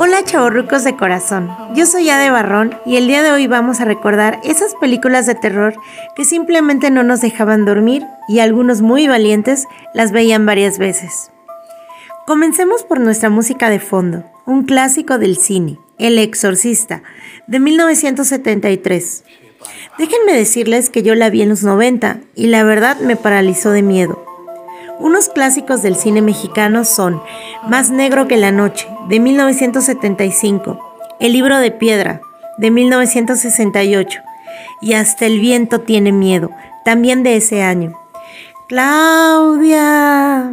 Hola chavorrucos de corazón, yo soy Ade Barrón y el día de hoy vamos a recordar esas películas de terror que simplemente no nos dejaban dormir y algunos muy valientes las veían varias veces. Comencemos por nuestra música de fondo, un clásico del cine, El Exorcista, de 1973. Déjenme decirles que yo la vi en los 90 y la verdad me paralizó de miedo. Unos clásicos del cine mexicano son Más negro que la noche, de 1975, El libro de piedra, de 1968, y Hasta el viento tiene miedo, también de ese año. Claudia.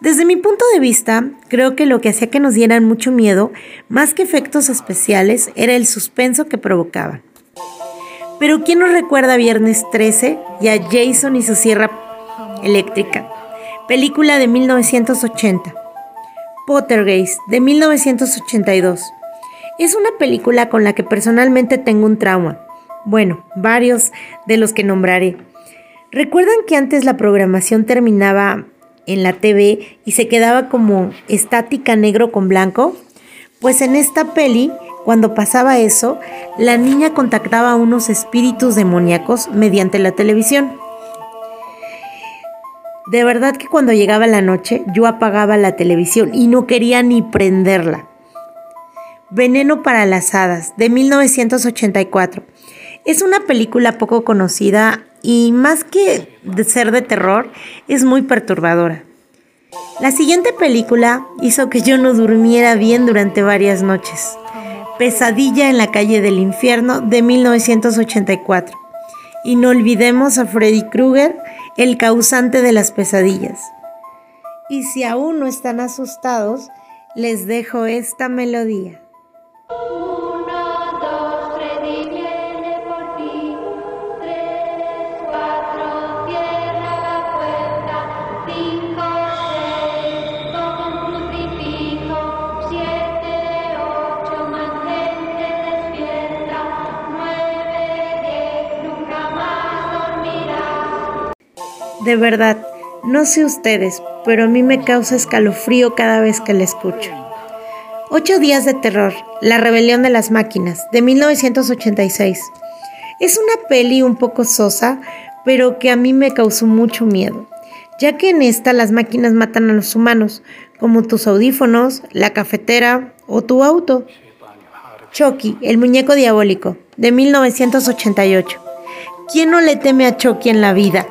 Desde mi punto de vista, creo que lo que hacía que nos dieran mucho miedo, más que efectos especiales, era el suspenso que provocaban. Pero ¿quién nos recuerda Viernes 13 y a Jason y su sierra eléctrica? Película de 1980. Pottergeist, de 1982. Es una película con la que personalmente tengo un trauma. Bueno, varios de los que nombraré. ¿Recuerdan que antes la programación terminaba en la TV y se quedaba como estática negro con blanco? Pues en esta peli, cuando pasaba eso, la niña contactaba a unos espíritus demoníacos mediante la televisión. De verdad que cuando llegaba la noche yo apagaba la televisión y no quería ni prenderla. Veneno para las Hadas, de 1984. Es una película poco conocida y más que de ser de terror, es muy perturbadora. La siguiente película hizo que yo no durmiera bien durante varias noches. Pesadilla en la calle del infierno de 1984. Y no olvidemos a Freddy Krueger el causante de las pesadillas. Y si aún no están asustados, les dejo esta melodía. De verdad, no sé ustedes, pero a mí me causa escalofrío cada vez que la escucho. Ocho días de terror, La rebelión de las máquinas, de 1986. Es una peli un poco sosa, pero que a mí me causó mucho miedo, ya que en esta las máquinas matan a los humanos, como tus audífonos, la cafetera o tu auto. Chucky, el muñeco diabólico, de 1988. ¿Quién no le teme a Chucky en la vida?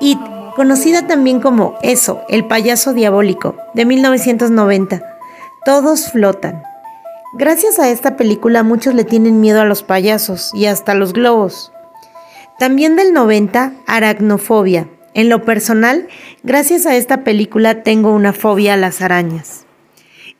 It, conocida también como Eso, el payaso diabólico, de 1990. Todos flotan. Gracias a esta película muchos le tienen miedo a los payasos y hasta a los globos. También del 90, aracnofobia. En lo personal, gracias a esta película tengo una fobia a las arañas.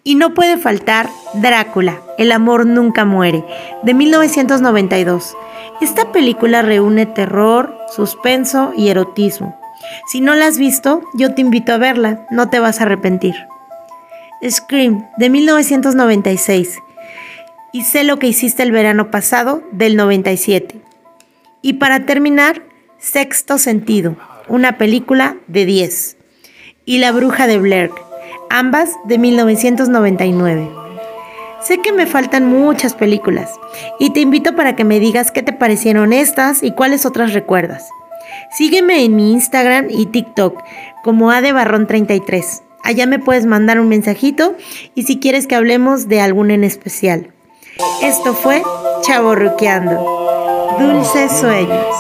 Y no puede faltar Drácula, El amor nunca muere, de 1992. Esta película reúne terror, suspenso y erotismo. Si no la has visto, yo te invito a verla, no te vas a arrepentir. Scream, de 1996. Y sé lo que hiciste el verano pasado, del 97. Y para terminar, Sexto Sentido, una película de 10. Y La Bruja de Blair, ambas de 1999. Sé que me faltan muchas películas y te invito para que me digas qué te parecieron estas y cuáles otras recuerdas. Sígueme en mi Instagram y TikTok como adebarrón33. Allá me puedes mandar un mensajito y si quieres que hablemos de algún en especial. Esto fue Chaborruqueando. Dulces sueños.